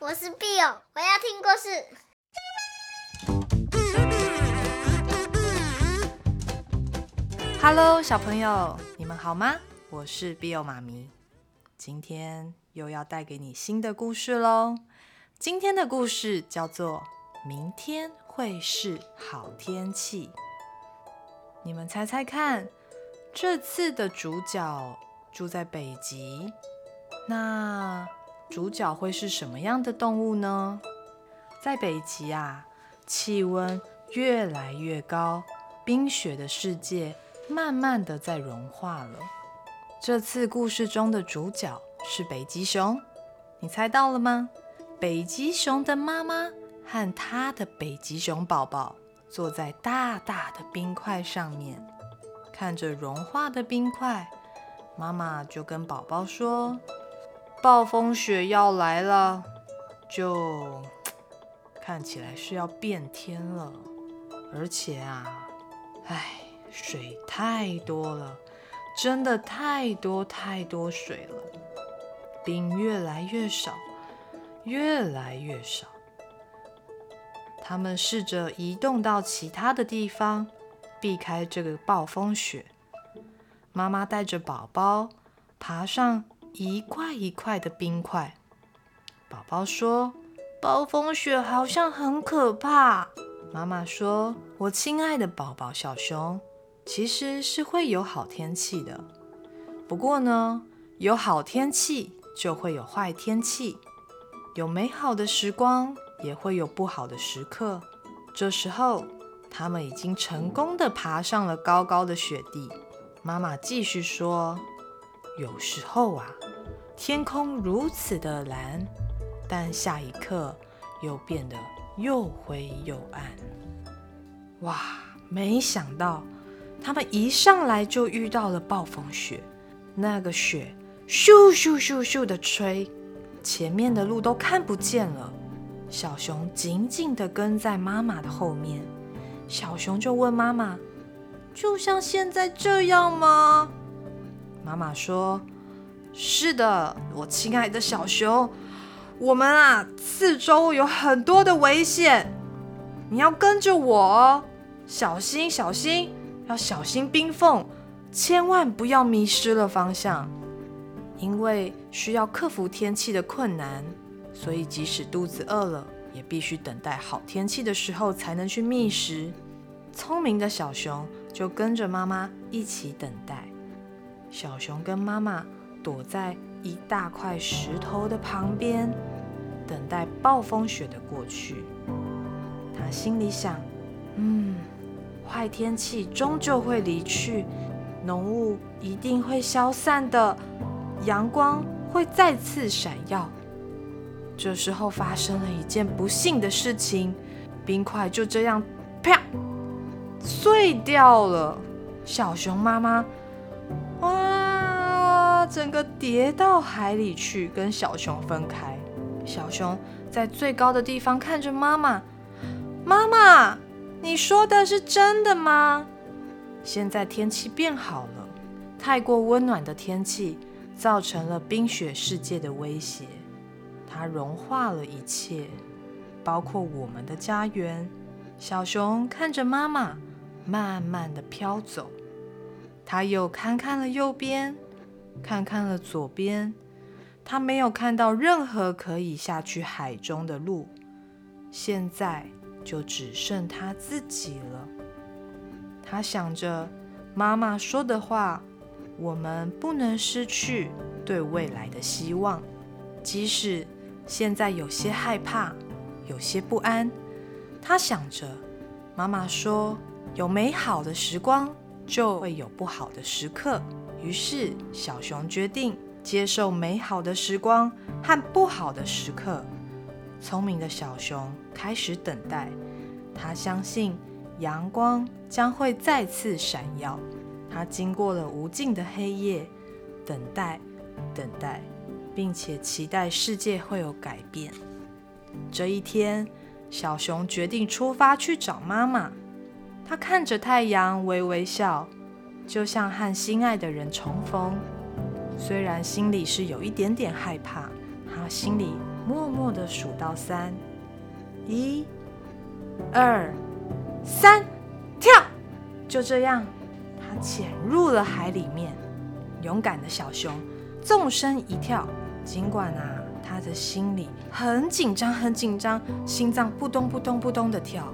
我是 Bill，我要听故事。Hello，小朋友，你们好吗？我是 Bill 妈咪，今天又要带给你新的故事喽。今天的故事叫做《明天会是好天气》。你们猜猜看，这次的主角住在北极，那主角会是什么样的动物呢？在北极啊，气温越来越高，冰雪的世界慢慢的在融化了。这次故事中的主角是北极熊，你猜到了吗？北极熊的妈妈和她的北极熊宝宝坐在大大的冰块上面，看着融化的冰块，妈妈就跟宝宝说。暴风雪要来了，就看起来是要变天了。而且啊，唉，水太多了，真的太多太多水了。冰越来越少，越来越少。他们试着移动到其他的地方，避开这个暴风雪。妈妈带着宝宝爬上。一块一块的冰块，宝宝说：“暴风雪好像很可怕。”妈妈说：“我亲爱的宝宝小熊，其实是会有好天气的。不过呢，有好天气就会有坏天气，有美好的时光，也会有不好的时刻。这时候，他们已经成功地爬上了高高的雪地。”妈妈继续说。有时候啊，天空如此的蓝，但下一刻又变得又灰又暗。哇！没想到他们一上来就遇到了暴风雪，那个雪咻咻咻咻的吹，前面的路都看不见了。小熊紧紧地跟在妈妈的后面，小熊就问妈妈：“就像现在这样吗？”妈妈说：“是的，我亲爱的小熊，我们啊，四周有很多的危险，你要跟着我哦，小心小心，要小心冰缝，千万不要迷失了方向。因为需要克服天气的困难，所以即使肚子饿了，也必须等待好天气的时候才能去觅食。聪明的小熊就跟着妈妈一起等待。”小熊跟妈妈躲在一大块石头的旁边，等待暴风雪的过去。他心里想：“嗯，坏天气终究会离去，浓雾一定会消散的，阳光会再次闪耀。”这时候发生了一件不幸的事情，冰块就这样啪碎掉了。小熊妈妈。整个跌到海里去，跟小熊分开。小熊在最高的地方看着妈妈。妈妈，你说的是真的吗？现在天气变好了，太过温暖的天气造成了冰雪世界的威胁，它融化了一切，包括我们的家园。小熊看着妈妈，慢慢的飘走。他又看看了右边，看看了左边，他没有看到任何可以下去海中的路。现在就只剩他自己了。他想着妈妈说的话：“我们不能失去对未来的希望，即使现在有些害怕，有些不安。”他想着妈妈说：“有美好的时光。”就会有不好的时刻。于是，小熊决定接受美好的时光和不好的时刻。聪明的小熊开始等待，他相信阳光将会再次闪耀。他经过了无尽的黑夜，等待，等待，并且期待世界会有改变。这一天，小熊决定出发去找妈妈。他看着太阳，微微笑，就像和心爱的人重逢。虽然心里是有一点点害怕，他心里默默地数到三，一、二、三，跳！就这样，他潜入了海里面。勇敢的小熊纵身一跳，尽管啊，他的心里很紧张，很紧张，心脏扑通扑通扑通的跳。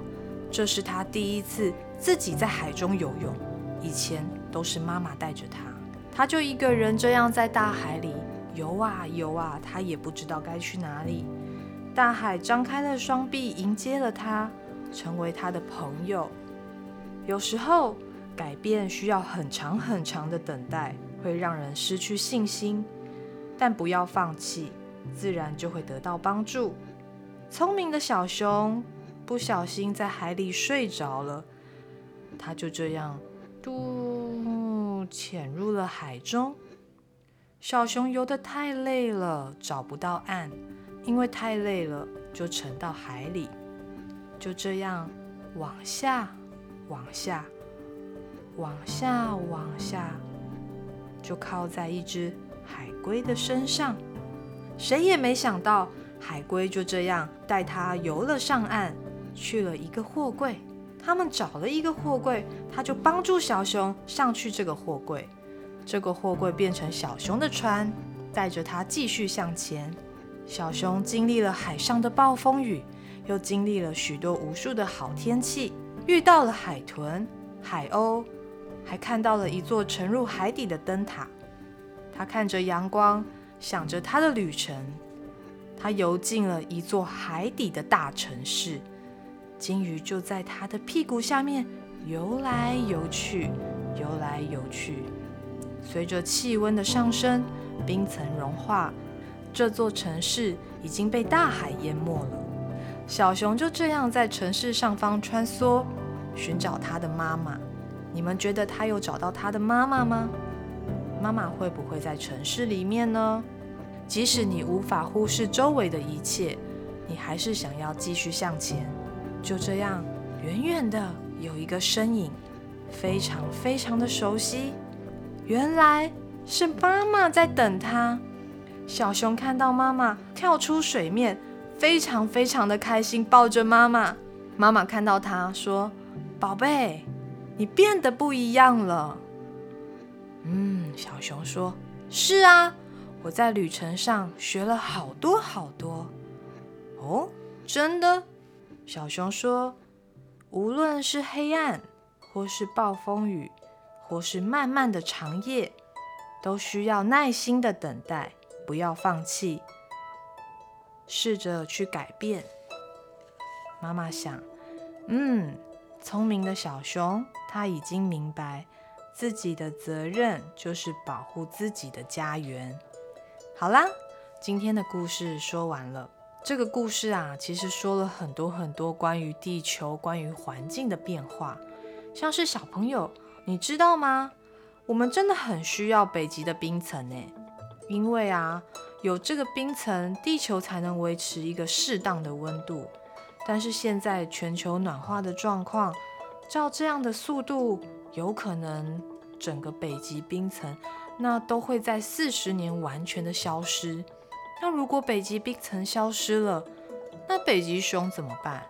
这是他第一次自己在海中游泳，以前都是妈妈带着他，他就一个人这样在大海里游啊游啊，他也不知道该去哪里。大海张开了双臂迎接了他，成为他的朋友。有时候改变需要很长很长的等待，会让人失去信心，但不要放弃，自然就会得到帮助。聪明的小熊。不小心在海里睡着了，他就这样嘟潜入了海中。小熊游得太累了，找不到岸，因为太累了就沉到海里。就这样往下，往下，往下，往下，就靠在一只海龟的身上。谁也没想到，海龟就这样带它游了上岸。去了一个货柜，他们找了一个货柜，他就帮助小熊上去这个货柜。这个货柜变成小熊的船，带着他继续向前。小熊经历了海上的暴风雨，又经历了许多无数的好天气，遇到了海豚、海鸥，还看到了一座沉入海底的灯塔。他看着阳光，想着他的旅程。他游进了一座海底的大城市。鲸鱼就在他的屁股下面游来游去，游来游去。随着气温的上升，冰层融化，这座城市已经被大海淹没了。小熊就这样在城市上方穿梭，寻找他的妈妈。你们觉得他有找到他的妈妈吗？妈妈会不会在城市里面呢？即使你无法忽视周围的一切，你还是想要继续向前。就这样，远远的有一个身影，非常非常的熟悉。原来是妈妈在等他。小熊看到妈妈跳出水面，非常非常的开心，抱着妈妈。妈妈看到他说：“宝贝，你变得不一样了。”嗯，小熊说：“是啊，我在旅程上学了好多好多。”哦，真的？小熊说：“无论是黑暗，或是暴风雨，或是漫漫的长夜，都需要耐心的等待，不要放弃，试着去改变。”妈妈想：“嗯，聪明的小熊，他已经明白自己的责任就是保护自己的家园。”好啦，今天的故事说完了。这个故事啊，其实说了很多很多关于地球、关于环境的变化。像是小朋友，你知道吗？我们真的很需要北极的冰层呢，因为啊，有这个冰层，地球才能维持一个适当的温度。但是现在全球暖化的状况，照这样的速度，有可能整个北极冰层那都会在四十年完全的消失。那如果北极冰层消失了，那北极熊怎么办？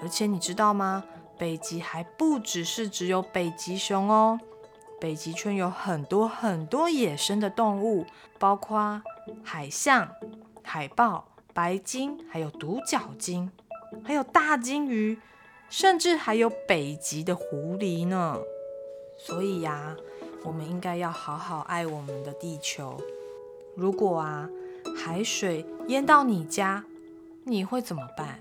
而且你知道吗？北极还不只是只有北极熊哦，北极圈有很多很多野生的动物，包括海象、海豹、白鲸，还有独角鲸，还有大鲸鱼，甚至还有北极的狐狸呢。所以呀，我们应该要好好爱我们的地球。如果啊，海水淹到你家，你会怎么办？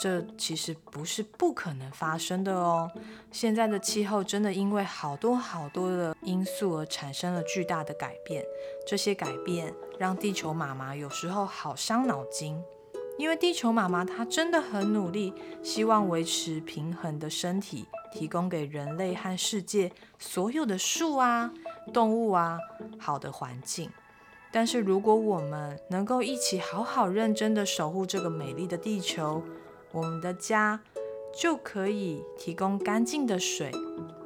这其实不是不可能发生的哦。现在的气候真的因为好多好多的因素而产生了巨大的改变，这些改变让地球妈妈有时候好伤脑筋。因为地球妈妈她真的很努力，希望维持平衡的身体，提供给人类和世界所有的树啊、动物啊好的环境。但是，如果我们能够一起好好认真的守护这个美丽的地球，我们的家就可以提供干净的水、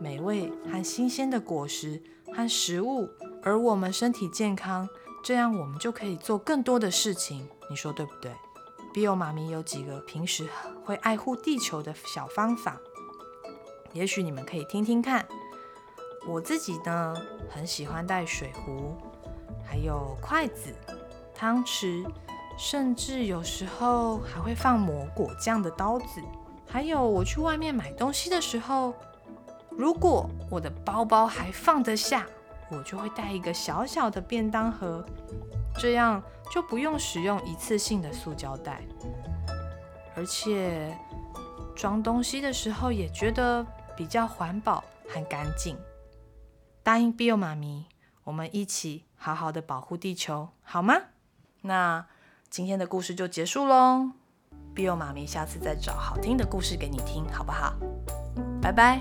美味和新鲜的果实和食物，而我们身体健康，这样我们就可以做更多的事情。你说对不对？Bill 妈咪有几个平时会爱护地球的小方法，也许你们可以听听看。我自己呢，很喜欢带水壶，还有筷子、汤匙，甚至有时候还会放抹果酱的刀子。还有我去外面买东西的时候，如果我的包包还放得下，我就会带一个小小的便当盒。这样就不用使用一次性的塑胶袋，而且装东西的时候也觉得比较环保和干净。答应 Bill 妈咪，我们一起好好的保护地球，好吗？那今天的故事就结束喽。Bill 妈咪下次再找好听的故事给你听，好不好？拜拜。